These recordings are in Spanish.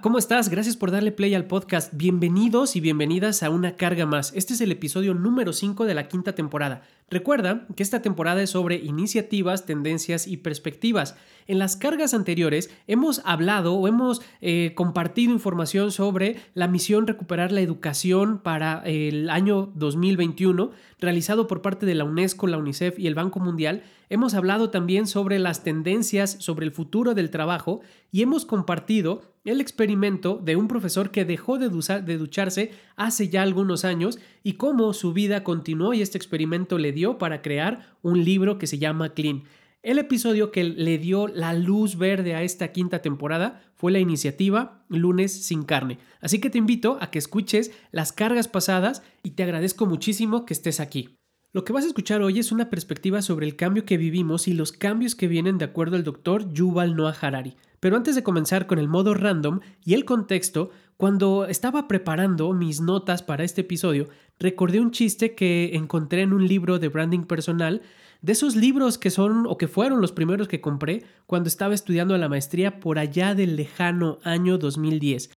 ¿cómo estás? Gracias por darle play al podcast. Bienvenidos y bienvenidas a Una Carga Más. Este es el episodio número 5 de la quinta temporada. Recuerda que esta temporada es sobre iniciativas, tendencias y perspectivas. En las cargas anteriores hemos hablado o hemos eh, compartido información sobre la misión Recuperar la Educación para el año 2021, realizado por parte de la UNESCO, la UNICEF y el Banco Mundial. Hemos hablado también sobre las tendencias, sobre el futuro del trabajo y hemos compartido el experimento de un profesor que dejó de, ducharse hace ya algunos años y cómo su vida continuó y este experimento le para crear un libro que se llama Clean. El episodio que le dio la luz verde a esta quinta temporada fue la iniciativa Lunes sin carne. Así que te invito a que escuches las cargas pasadas y te agradezco muchísimo que estés aquí. Lo que vas a escuchar hoy es una perspectiva sobre el cambio que vivimos y los cambios que vienen de acuerdo al doctor Yuval Noah Harari. Pero antes de comenzar con el modo random y el contexto, cuando estaba preparando mis notas para este episodio, recordé un chiste que encontré en un libro de branding personal, de esos libros que son o que fueron los primeros que compré cuando estaba estudiando la maestría por allá del lejano año 2010.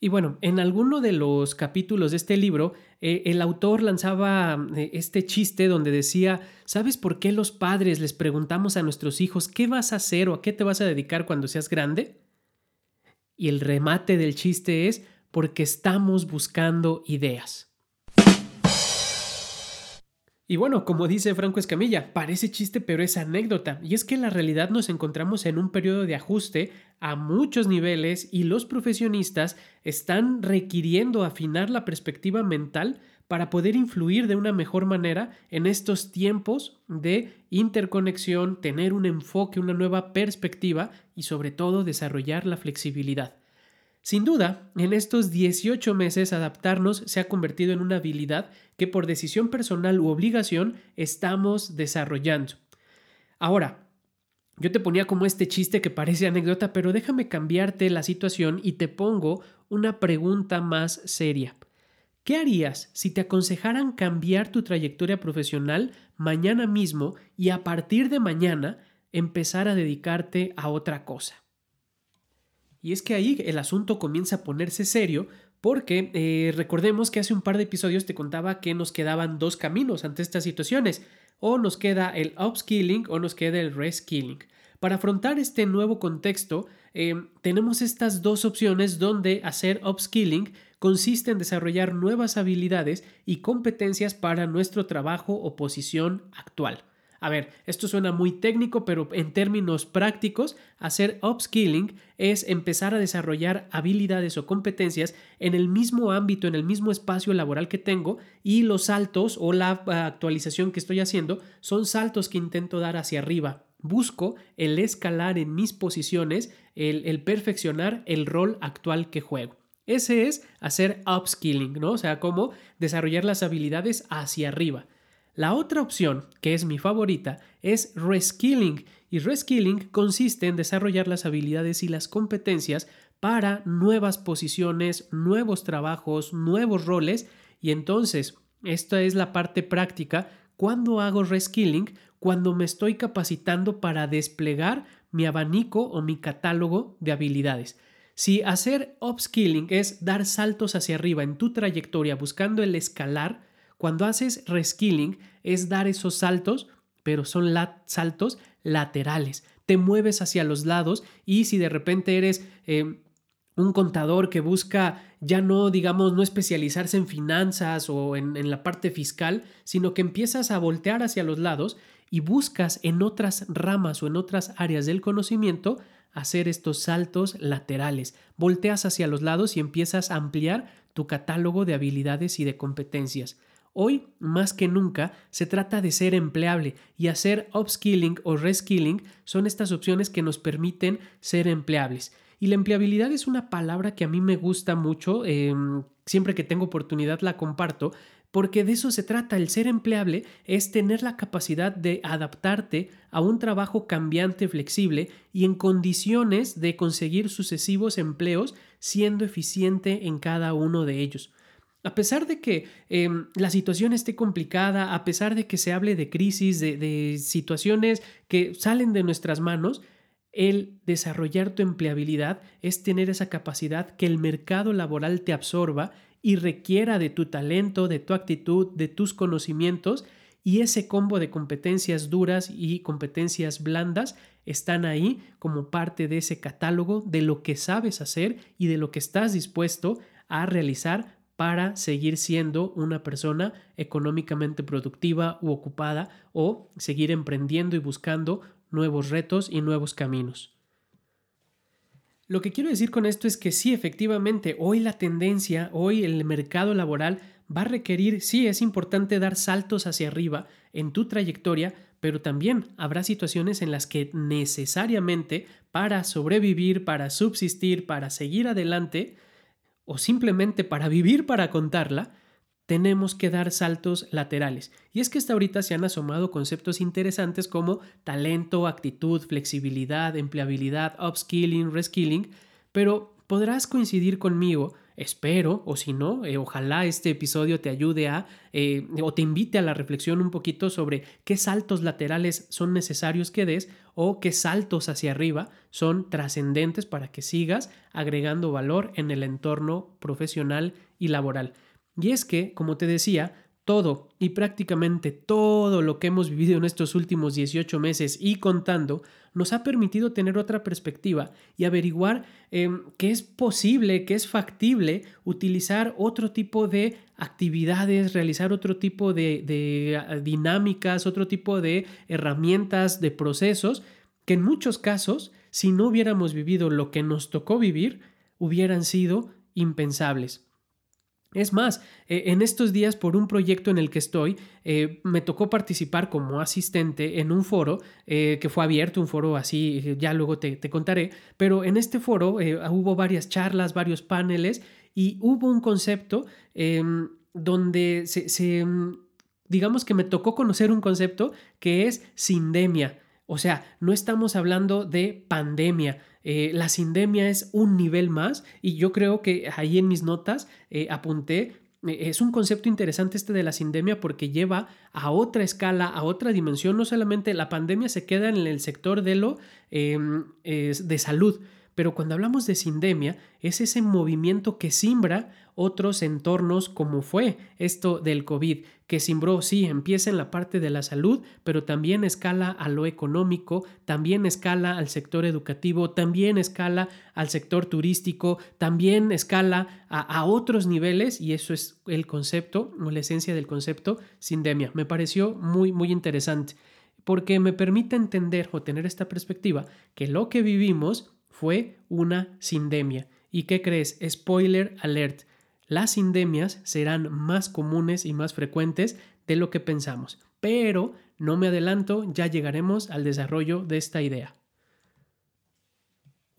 Y bueno, en alguno de los capítulos de este libro, eh, el autor lanzaba eh, este chiste donde decía, ¿sabes por qué los padres les preguntamos a nuestros hijos qué vas a hacer o a qué te vas a dedicar cuando seas grande? Y el remate del chiste es porque estamos buscando ideas. Y bueno, como dice Franco Escamilla, parece chiste pero es anécdota, y es que en la realidad nos encontramos en un periodo de ajuste a muchos niveles y los profesionistas están requiriendo afinar la perspectiva mental para poder influir de una mejor manera en estos tiempos de interconexión, tener un enfoque, una nueva perspectiva y sobre todo desarrollar la flexibilidad. Sin duda, en estos 18 meses adaptarnos se ha convertido en una habilidad que por decisión personal u obligación estamos desarrollando. Ahora, yo te ponía como este chiste que parece anécdota, pero déjame cambiarte la situación y te pongo una pregunta más seria. ¿Qué harías si te aconsejaran cambiar tu trayectoria profesional mañana mismo y a partir de mañana empezar a dedicarte a otra cosa? Y es que ahí el asunto comienza a ponerse serio porque eh, recordemos que hace un par de episodios te contaba que nos quedaban dos caminos ante estas situaciones. O nos queda el upskilling o nos queda el reskilling. Para afrontar este nuevo contexto, eh, tenemos estas dos opciones donde hacer upskilling consiste en desarrollar nuevas habilidades y competencias para nuestro trabajo o posición actual. A ver, esto suena muy técnico, pero en términos prácticos, hacer upskilling es empezar a desarrollar habilidades o competencias en el mismo ámbito, en el mismo espacio laboral que tengo y los saltos o la ah, actualización que estoy haciendo son saltos que intento dar hacia arriba. Busco el escalar en mis posiciones, el, el perfeccionar el rol actual que juego. Ese es hacer upskilling, ¿no? O sea, cómo desarrollar las habilidades hacia arriba. La otra opción, que es mi favorita, es reskilling y reskilling consiste en desarrollar las habilidades y las competencias para nuevas posiciones, nuevos trabajos, nuevos roles y entonces esta es la parte práctica cuando hago reskilling, cuando me estoy capacitando para desplegar mi abanico o mi catálogo de habilidades. Si hacer upskilling es dar saltos hacia arriba en tu trayectoria buscando el escalar, cuando haces reskilling es dar esos saltos, pero son saltos laterales. Te mueves hacia los lados y si de repente eres eh, un contador que busca ya no, digamos, no especializarse en finanzas o en la parte fiscal, sino que empiezas a voltear hacia los lados y buscas en otras ramas o en otras áreas del conocimiento hacer estos saltos laterales. Volteas hacia los lados y empiezas a ampliar tu catálogo de habilidades y de competencias. Hoy, más que nunca, se trata de ser empleable y hacer upskilling o reskilling son estas opciones que nos permiten ser empleables. Y la empleabilidad es una palabra que a mí me gusta mucho, em, siempre que tengo oportunidad la comparto, porque de eso se trata. El ser empleable es tener la capacidad de adaptarte a un trabajo cambiante, flexible y en condiciones de conseguir sucesivos empleos siendo eficiente en cada uno de ellos. A pesar de que em, la situación esté complicada, a pesar de que se hable de crisis, de, de situaciones que salen de nuestras manos, El desarrollar tu empleabilidad es tener esa capacidad que el mercado laboral te absorba y requiera de tu talento, de tu actitud, de tus conocimientos y ese combo de competencias duras y competencias blandas están ahí como parte de ese catálogo de lo que sabes hacer y de lo que estás dispuesto a realizar para seguir siendo una persona económicamente productiva u ocupada o seguir emprendiendo y buscando nuevos retos y nuevos caminos. Lo que quiero decir con esto es que sí, efectivamente, hoy la tendencia, hoy el mercado laboral va a requerir, sí, es importante dar saltos hacia arriba en tu trayectoria, pero también habrá situaciones en las que necesariamente para sobrevivir, para subsistir, para seguir adelante, o simplemente para vivir para contarla, tenemos que dar saltos laterales. Y es que hasta ahorita se han asomado conceptos interesantes como talento, actitud, flexibilidad, empleabilidad, upskilling, reskilling, pero podrás coincidir conmigo, espero, o si no, eh, ojalá este episodio te ayude a, eh, o te invite a la reflexión un poquito sobre qué saltos laterales son necesarios que des o qué saltos hacia arriba son trascendentes para que sigas agregando valor en el entorno profesional y laboral. Y es que, como te decía, todo y prácticamente todo lo que hemos vivido en estos últimos 18 meses y contando nos ha permitido tener otra perspectiva y averiguar em, que es posible, que es factible utilizar otro tipo de actividades, realizar otro tipo de, ah, dinámicas, otro tipo de herramientas, de procesos que en muchos casos, si no hubiéramos vivido lo que nos tocó vivir, hubieran sido impensables. Es más, eh, en estos días por un proyecto en el que estoy, eh, me tocó participar como asistente en un foro eh, que fue abierto, un foro así, ya luego te, contaré, pero en este foro hubo varias charlas, varios paneles y hubo un concepto em, donde se, digamos que me tocó conocer un concepto que es sindemia. O sea, no estamos hablando de pandemia, eh, la sindemia es un nivel más y yo creo que ahí en mis notas eh, apunté eh, es un concepto interesante este de la sindemia porque lleva a otra escala, a otra dimensión. No solamente la pandemia se queda en el sector de lo em, de salud, pero cuando hablamos de sindemia, es ese movimiento que simbra otros entornos como fue esto del COVID, que simbró, sí, empieza en la parte de la salud, pero también escala a lo económico, también escala al sector educativo, también escala al sector turístico, también escala a, a otros niveles y eso es el concepto o la esencia del concepto sindemia. Me pareció muy, muy interesante porque me permite entender o tener esta perspectiva que lo que vivimos fue una sindemia. ¿Y qué crees? Spoiler alert. Las sindemias serán más comunes y más frecuentes de lo que pensamos. Pero no me adelanto, ya llegaremos al desarrollo de esta idea.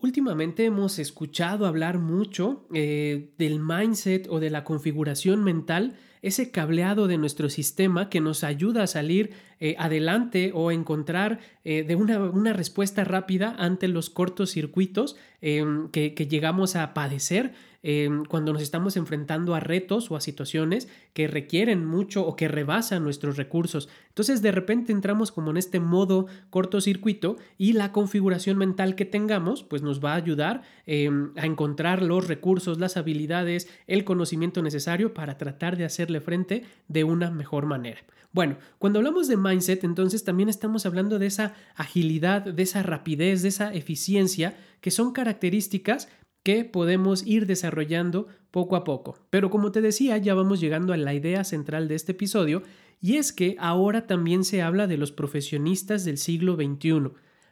Últimamente hemos escuchado hablar mucho eh, del mindset o de la configuración mental, ese cableado de nuestro sistema que nos ayuda a salir eh, adelante o encontrar eh, de una, respuesta rápida ante los cortocircuitos em, que, que llegamos a padecer Em, cuando nos estamos enfrentando a retos o a situaciones que requieren mucho o que rebasan nuestros recursos. Entonces de repente entramos como en este modo cortocircuito y la configuración mental que tengamos pues nos va a ayudar em, a encontrar los recursos, las habilidades, el conocimiento necesario para tratar de hacerle frente de una mejor manera. Bueno, cuando hablamos de mindset, entonces también estamos hablando de esa agilidad, de esa rapidez, de esa eficiencia, que son características que podemos ir desarrollando poco a poco. Pero como te decía, ya vamos llegando a la idea central de este episodio, y es que ahora también se habla de los profesionistas del siglo XXI.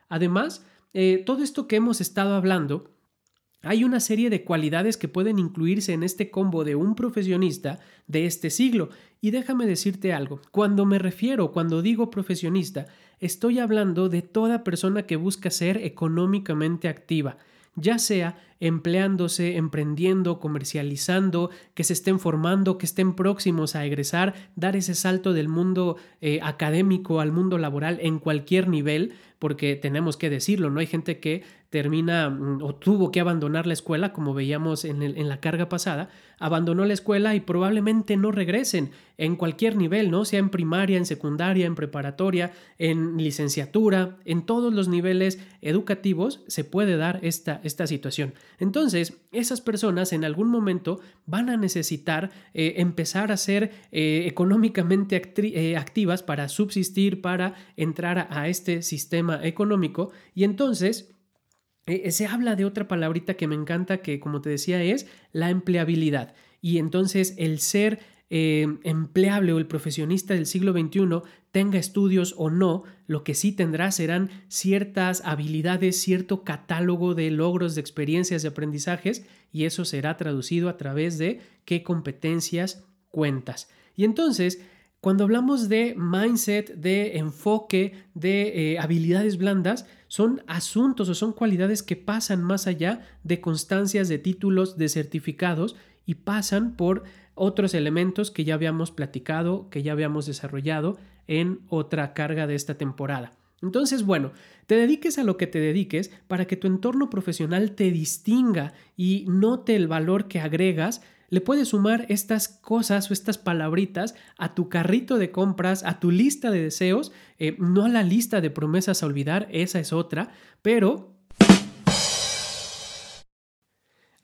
Además, eh, todo esto que hemos estado hablando, hay una serie de cualidades que pueden incluirse en este combo de un profesionista de este siglo. Y déjame decirte algo, cuando me refiero, cuando digo profesionista, estoy hablando de toda persona que busca ser económicamente activa, ya sea empleándose, emprendiendo, comercializando, que se estén formando, que estén próximos a egresar, dar ese salto del mundo eh, académico al mundo laboral en cualquier nivel, porque tenemos que decirlo, ¿no? Hay gente que termina mm, o tuvo que abandonar la escuela, como veíamos en, la carga pasada, abandonó la escuela y probablemente no regresen en cualquier nivel, ¿no? Sea en primaria, en secundaria, en preparatoria, en licenciatura, en todos los niveles educativos se puede dar esta, esta situación. Entonces, esas personas en algún momento van a necesitar eh, empezar a ser eh, económicamente eh, activas para subsistir, para entrar a este sistema económico y entonces eh, se habla de otra palabrita que me encanta, que como te decía es la empleabilidad. Y entonces el ser eh, empleable o el profesionista del siglo XXI tenga estudios o no, lo que sí tendrá serán ciertas habilidades, cierto catálogo de logros, de experiencias, de aprendizajes, y eso será traducido a través de qué competencias cuentas. Y entonces, cuando hablamos de mindset, de enfoque, de eh, habilidades blandas, son asuntos o son cualidades que pasan más allá de constancias, de títulos, de certificados y pasan por otros elementos que ya habíamos platicado, que ya habíamos desarrollado en otra carga de esta temporada. Entonces, bueno, te dediques a lo que te dediques para que tu entorno profesional te distinga y note el valor que agregas le puedes sumar estas cosas o estas palabritas a tu carrito de compras, a tu lista de deseos, eh, no a la lista de promesas a olvidar, esa es otra, pero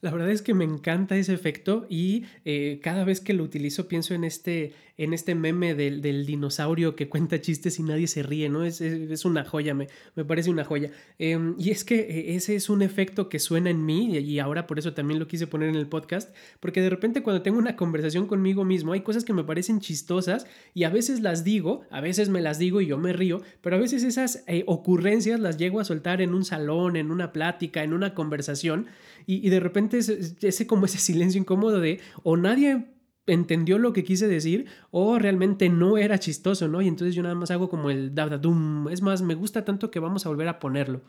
la verdad es que me encanta ese efecto y eh, cada vez que lo utilizo pienso en este, en este meme del, dinosaurio que cuenta chistes y nadie se ríe, ¿no? Es, es, una joya, me, me, parece una joya. Em, y es que ese es un efecto que suena en mí y ahora por eso también lo quise poner en el podcast, porque de repente cuando tengo una conversación conmigo mismo hay cosas que me parecen chistosas y a veces las digo, a veces me las digo y yo me río, pero a veces esas eh, ocurrencias las llego a soltar en un salón, en una plática, en una conversación y, de repente ese, como ese silencio incómodo de o nadie entendió lo que quise decir o realmente no era chistoso, ¿no? Y entonces yo nada más hago como el dum. Es más, me gusta tanto que vamos a volver a ponerlo.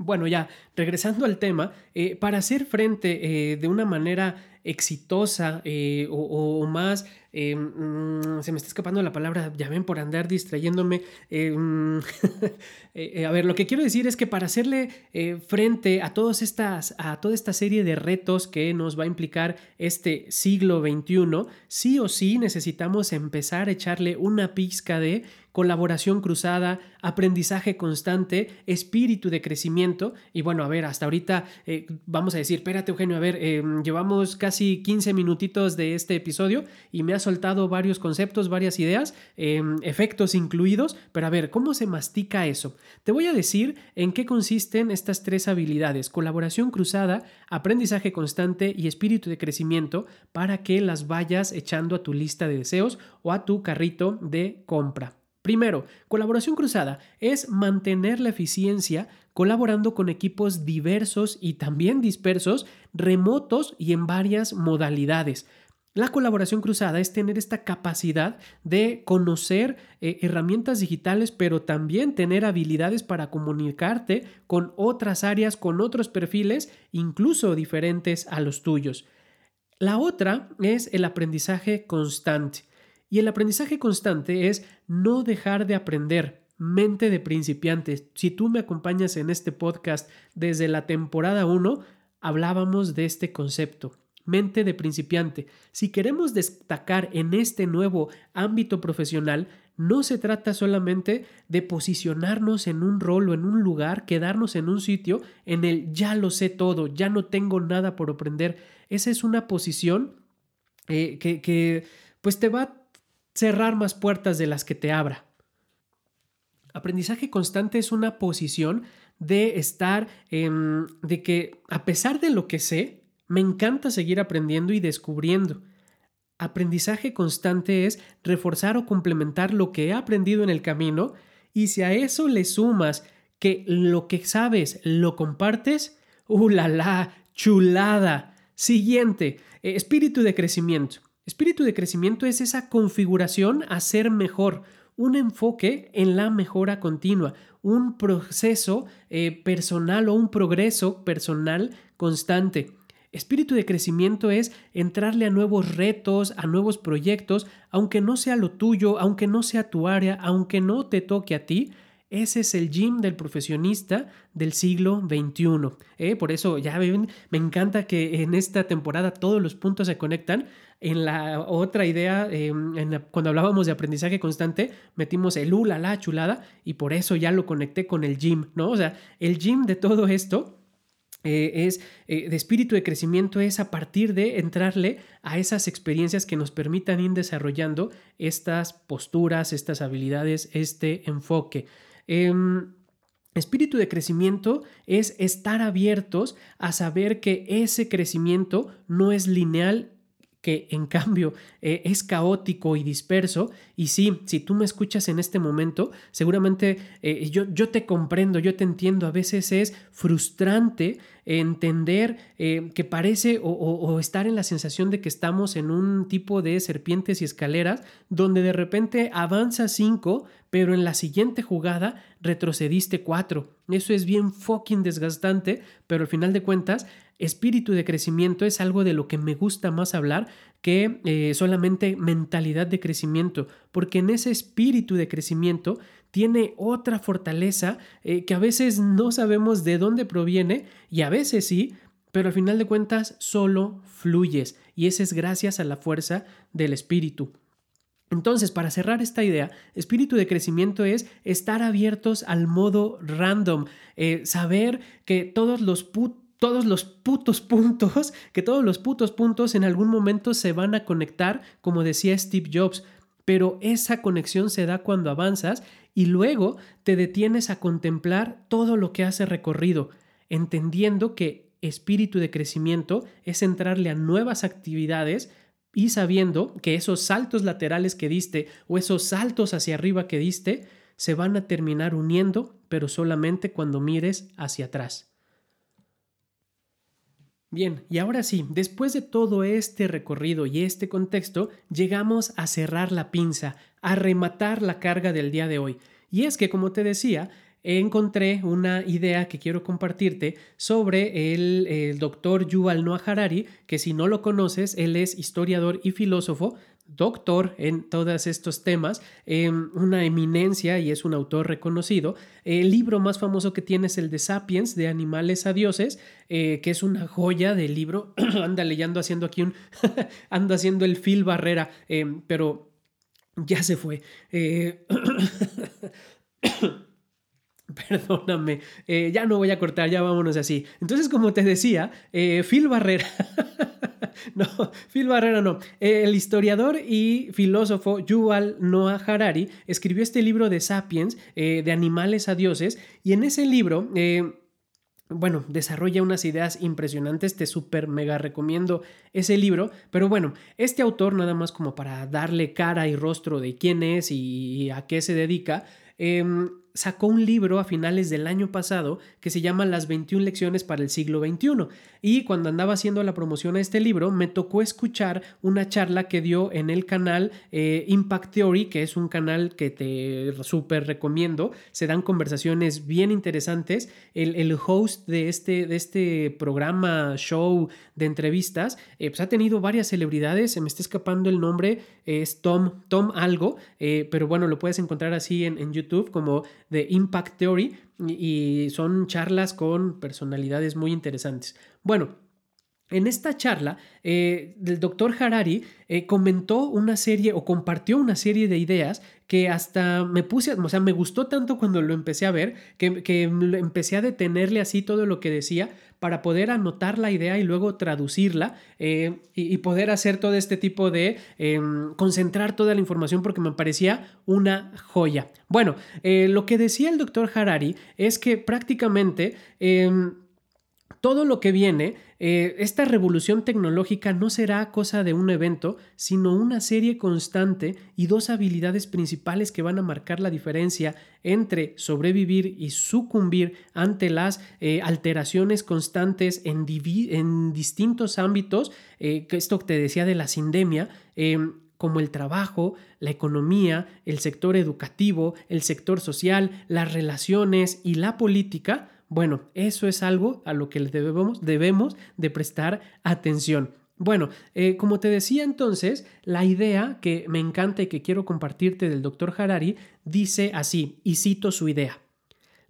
Bueno, ya, regresando al tema, eh, para hacer frente eh, de una manera exitosa eh, o, más, eh, mm, se me está escapando la palabra, ya ven por andar distrayéndome. Eh, mm, a ver, lo que quiero decir es que para hacerle frente a, todas estas, a toda esta serie de retos que nos va a implicar este siglo XXI, sí o sí necesitamos empezar a echarle una pizca de colaboración cruzada, aprendizaje constante, espíritu de crecimiento. Y bueno, a ver, hasta ahorita vamos a decir, espérate Eugenio, a ver, llevamos casi 15 minutitos de este episodio y me ha soltado varios conceptos, varias ideas, em, efectos incluidos, pero a ver, ¿cómo se mastica eso? Te voy a decir en qué consisten estas tres habilidades, colaboración cruzada, aprendizaje constante y espíritu de crecimiento para que las vayas echando a tu lista de deseos o a tu carrito de compra. Primero, colaboración cruzada es mantener la eficiencia colaborando con equipos diversos y también dispersos, remotos y en varias modalidades. La colaboración cruzada es tener esta capacidad de conocer eh, herramientas digitales, pero también tener habilidades para comunicarte con otras áreas, con otros perfiles, incluso diferentes a los tuyos. La otra es el aprendizaje constante. Y el aprendizaje constante es no dejar de aprender, mente de principiantes. Si tú me acompañas en este podcast desde la temporada 1, hablábamos de este concepto, mente de principiante. Si queremos destacar en este nuevo ámbito profesional, no se trata solamente de posicionarnos en un rol o en un lugar, quedarnos en un sitio en el ya lo sé todo, ya no tengo nada por aprender. Esa es una posición eh, que, que pues te va a cerrar más puertas de las que te abra. Aprendizaje constante es una posición de estar, de que a pesar de lo que sé, me encanta seguir aprendiendo y descubriendo. Aprendizaje constante es reforzar o complementar lo que he aprendido en el camino y si a eso le sumas que lo que sabes lo compartes, ¡uh, la! ¡Chulada! Siguiente, eh, espíritu de crecimiento. Espíritu de crecimiento es esa configuración a ser mejor, un enfoque en la mejora continua, un proceso eh, personal o un progreso personal constante. Espíritu de crecimiento es entrarle a nuevos retos, a nuevos proyectos, aunque no sea lo tuyo, aunque no sea tu área, aunque no te toque a ti. Ese es el gym del profesionista del siglo XXI. ¿eh? Por eso, ya me encanta que en esta temporada todos los puntos se conectan. En la otra idea, em, cuando hablábamos de aprendizaje constante, metimos el U, la, la chulada, y por eso ya lo conecté con el gym, ¿no? O sea, el gym de todo esto eh, es eh, de espíritu de crecimiento es a partir de entrarle a esas experiencias que nos permitan ir desarrollando estas posturas, estas habilidades, este enfoque. Em, espíritu de crecimiento es estar abiertos a saber que ese crecimiento no es lineal que en cambio eh, es caótico y disperso. Y sí, si tú me escuchas en este momento, seguramente eh, yo, yo te comprendo, yo te entiendo. A veces es frustrante entender eh, que parece o, estar en la sensación de que estamos en un tipo de serpientes y escaleras donde de repente avanza cinco, pero en la siguiente jugada retrocediste cuatro. Eso es bien fucking desgastante, pero al final de cuentas espíritu de crecimiento es algo de lo que me gusta más hablar que eh, solamente mentalidad de crecimiento, porque en ese espíritu de crecimiento tiene otra fortaleza eh, que a veces no sabemos de dónde proviene y a veces sí, pero al final de cuentas solo fluyes y ese es gracias a la fuerza del espíritu. Entonces, para cerrar esta idea, espíritu de crecimiento es estar abiertos al modo random, eh, saber que todos los todos los putos puntos, que todos los putos puntos en algún momento se van a conectar, como decía Steve Jobs, pero esa conexión se da cuando avanzas y luego te detienes a contemplar todo lo que has recorrido, entendiendo que espíritu de crecimiento es entrarle a nuevas actividades y sabiendo que esos saltos laterales que diste o esos saltos hacia arriba que diste se van a terminar uniendo, pero solamente cuando mires hacia atrás. Bien, y ahora sí, después de todo este recorrido y este contexto, llegamos a cerrar la pinza, a rematar la carga del día de hoy. Y es que, como te decía, encontré una idea que quiero compartirte sobre el, doctor Yuval Noah Harari, que si no lo conoces, él es historiador y filósofo, doctor en todos estos temas, em, una eminencia y es un autor reconocido. El libro más famoso que tiene es el de Sapiens, de Animales a Dioses, eh, que es una joya del libro. anda leyendo, haciendo aquí un... anda haciendo el Phil Barrera, em, pero ya se fue. Eh, perdóname, eh, ya no voy a cortar, ya vámonos así. Entonces, como te decía, Phil Barrera no, Phil Barrera no. El historiador y filósofo Yuval Noah Harari escribió este libro de Sapiens, eh, de animales a dioses, y en ese libro... Eh, bueno, desarrolla unas ideas impresionantes, te súper mega recomiendo ese libro, pero bueno, este autor, nada más como para darle cara y rostro de quién es y a qué se dedica, em, sacó un libro a finales del año pasado que se llama Las 21 lecciones para el siglo XXI. Y cuando andaba haciendo la promoción a este libro, me tocó escuchar una charla que dio en el canal eh, Impact Theory, que es un canal que te súper recomiendo. Se dan conversaciones bien interesantes. El, host de este, de este programa, show de entrevistas, eh, pues ha tenido varias celebridades. Se me está escapando el nombre, es Tom, Tom Algo, eh, pero bueno, lo puedes encontrar así en, en YouTube como de Impact Theory y son charlas con personalidades muy interesantes. Bueno, en esta charla, eh, el doctor Harari eh, comentó una serie o compartió una serie de ideas que hasta me puse, o sea, me gustó tanto cuando lo empecé a ver, que, empecé a detenerle así todo lo que decía para poder anotar la idea y luego traducirla eh, y, poder hacer todo este tipo de em, concentrar toda la información porque me parecía una joya. Bueno, lo que decía el doctor Harari es que prácticamente em, todo lo que viene, eh, esta revolución tecnológica no será cosa de un evento, sino una serie constante y dos habilidades principales que van a marcar la diferencia entre sobrevivir y sucumbir ante las eh, alteraciones constantes en, distintos ámbitos, eh, que esto te decía de la sindemia, como el trabajo, la economía, el sector educativo, el sector social, las relaciones y la política, bueno, eso es algo a lo que debemos, debemos de prestar atención. Bueno, eh, como te decía entonces, la idea que me encanta y que quiero compartirte del doctor Harari dice así, y cito su idea.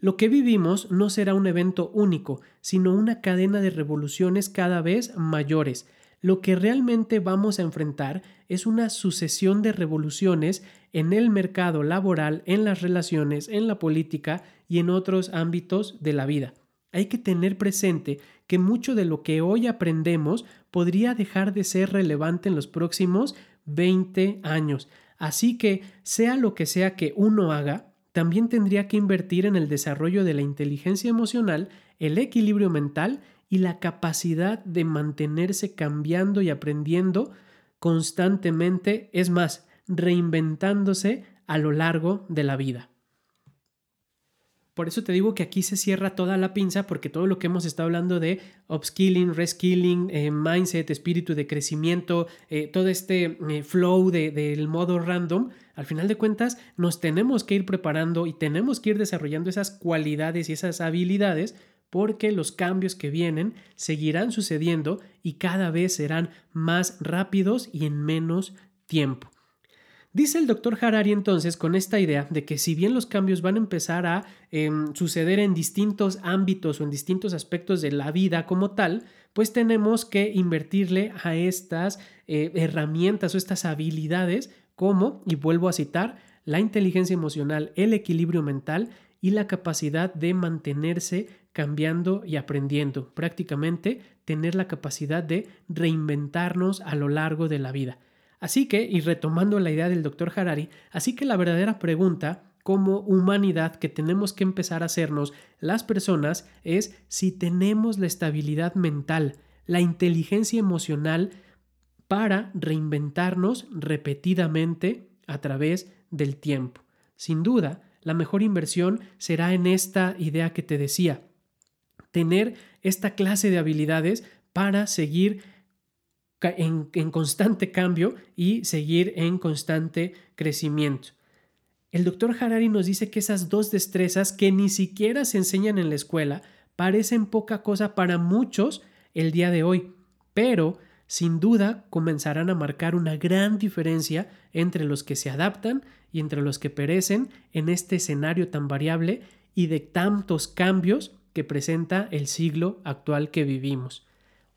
Lo que vivimos no será un evento único, sino una cadena de revoluciones cada vez mayores. Lo que realmente vamos a enfrentar es una sucesión de revoluciones en el mercado laboral, en las relaciones, en la política y en otros ámbitos de la vida. Hay que tener presente que mucho de lo que hoy aprendemos podría dejar de ser relevante en los próximos 20 años. Así que, sea lo que sea que uno haga, también tendría que invertir en el desarrollo de la inteligencia emocional, el equilibrio mental y la capacidad de mantenerse cambiando y aprendiendo constantemente, es más, reinventándose a lo largo de la vida. Por eso te digo que aquí se cierra toda la pinza porque todo lo que hemos estado hablando de upskilling, reskilling, eh, mindset, espíritu de crecimiento, eh, todo este eh, flow del modo random, al final de cuentas nos tenemos que ir preparando y tenemos que ir desarrollando esas cualidades y esas habilidades porque los cambios que vienen seguirán sucediendo y cada vez serán más rápidos y en menos tiempo. Dice el doctor Harari entonces con esta idea de que si bien los cambios van a empezar a em, suceder en distintos ámbitos o en distintos aspectos de la vida como tal, pues tenemos que invertirle a estas eh, herramientas o estas habilidades como, y vuelvo a citar, la inteligencia emocional, el equilibrio mental y la capacidad de mantenerse cambiando y aprendiendo, prácticamente tener la capacidad de reinventarnos a lo largo de la vida. Así que, y retomando la idea del doctor Harari, así que la verdadera pregunta como humanidad que tenemos que empezar a hacernos las personas es si tenemos la estabilidad mental, la inteligencia emocional para reinventarnos repetidamente a través del tiempo. Sin duda, la mejor inversión será en esta idea que te decía, tener esta clase de habilidades para seguir en, constante cambio y seguir en constante crecimiento. El doctor Harari nos dice que esas dos destrezas que ni siquiera se enseñan en la escuela parecen poca cosa para muchos el día de hoy, pero sin duda comenzarán a marcar una gran diferencia entre los que se adaptan y entre los que perecen en este escenario tan variable y de tantos cambios que presenta el siglo actual que vivimos.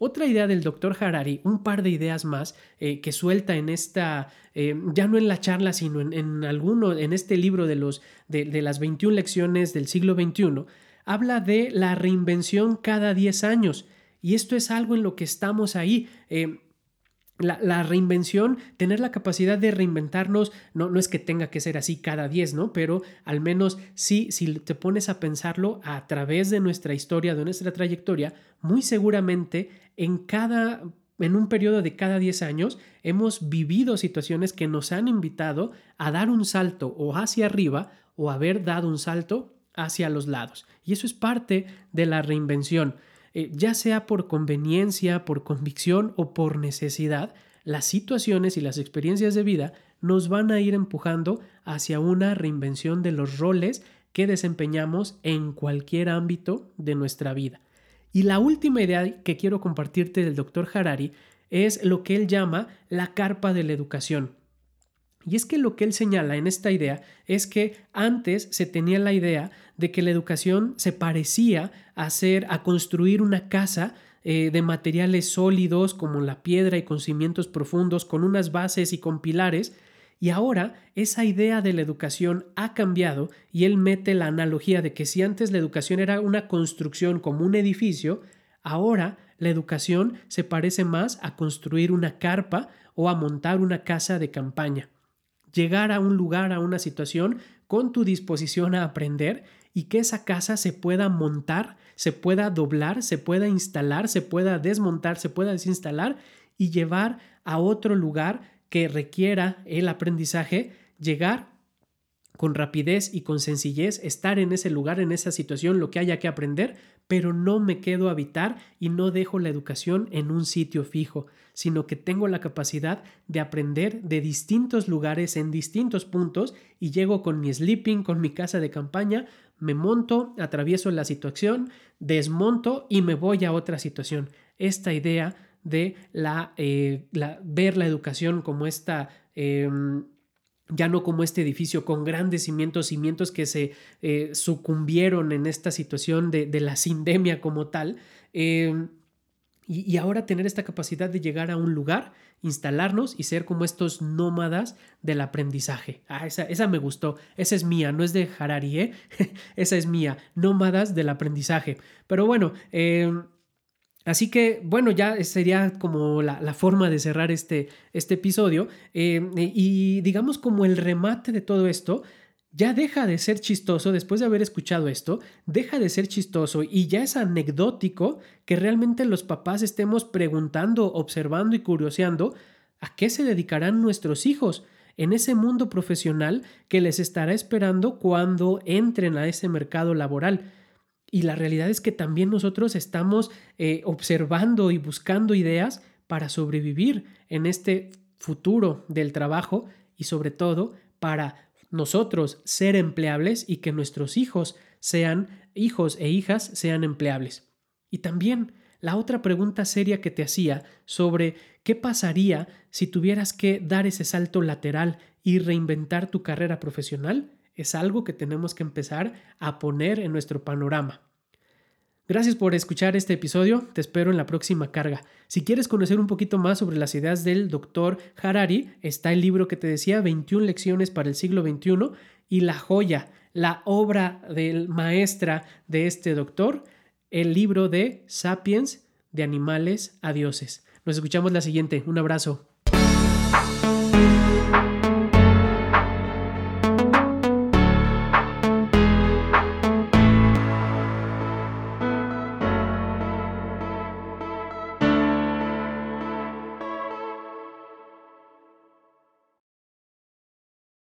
Otra idea del doctor Harari, un par de ideas más eh, que suelta en esta, eh, ya no en la charla, sino en, alguno, en este libro de, los, de, las 21 lecciones del siglo XXI, habla de la reinvención cada 10 años. Y esto es algo en lo que estamos ahí. Eh, la, reinvención, tener la capacidad de reinventarnos, no, no es que tenga que ser así cada 10, ¿no? Pero al menos sí, si te pones a pensarlo a través de nuestra historia, de nuestra trayectoria, muy seguramente en cada en un periodo de cada 10 años hemos vivido situaciones que nos han invitado a dar un salto o hacia arriba o haber dado un salto hacia los lados. Y eso es parte de la reinvención. Eh, ya sea por conveniencia, por convicción o por necesidad, las situaciones y las experiencias de vida nos van a ir empujando hacia una reinvención de los roles que desempeñamos en cualquier ámbito de nuestra vida. Y la última idea que quiero compartirte del doctor Harari es lo que él llama la carpa de la educación. Y es que lo que él señala en esta idea es que antes se tenía la idea de que la educación se parecía a hacer, a construir una casa eh, de materiales sólidos como la piedra y con cimientos profundos, con unas bases y con pilares. Y ahora esa idea de la educación ha cambiado y él mete la analogía de que si antes la educación era una construcción como un edificio, ahora la educación se parece más a construir una carpa o a montar una casa de campaña llegar a un lugar, a una situación, con tu disposición a aprender y que esa casa se pueda montar, se pueda doblar, se pueda instalar, se pueda desmontar, se pueda desinstalar y llevar a otro lugar que requiera el aprendizaje, llegar con rapidez y con sencillez, estar en ese lugar, en esa situación, lo que haya que aprender, pero no me quedo a habitar y no dejo la educación en un sitio fijo, sino que tengo la capacidad de aprender de distintos lugares en distintos puntos y llego con mi sleeping, con mi casa de campaña, me monto, atravieso la situación, desmonto y me voy a otra situación. Esta idea de la, eh, ver la educación como esta... Em, ya no como este edificio con grandes cimientos, cimientos que se eh, sucumbieron en esta situación de, la sindemia como tal. Em, y, ahora tener esta capacidad de llegar a un lugar, instalarnos y ser como estos nómadas del aprendizaje. Ah, esa, esa me gustó. Esa es mía, no es de Harari, ¿eh? esa es mía. Nómadas del aprendizaje. Pero bueno, eh, Así que, bueno, ya sería como la, forma de cerrar este, este episodio. Eh, y digamos como el remate de todo esto, ya deja de ser chistoso después de haber escuchado esto, deja de ser chistoso y ya es anecdótico que realmente los papás estemos preguntando, observando y curioseando a qué se dedicarán nuestros hijos en ese mundo profesional que les estará esperando cuando entren a ese mercado laboral. Y la realidad es que también nosotros estamos eh, observando y buscando ideas para sobrevivir en este futuro del trabajo y sobre todo para nosotros ser empleables y que nuestros hijos sean hijos e hijas sean empleables. Y también la otra pregunta seria que te hacía sobre qué pasaría si tuvieras que dar ese salto lateral y reinventar tu carrera profesional es algo que tenemos que empezar a poner en nuestro panorama. Gracias por escuchar este episodio, te espero en la próxima carga. Si quieres conocer un poquito más sobre las ideas del doctor Harari, está el libro que te decía, 21 lecciones para el siglo XXI, y la joya, la obra del maestra de este doctor, el libro de Sapiens, de animales a dioses. Nos escuchamos la siguiente. Un abrazo.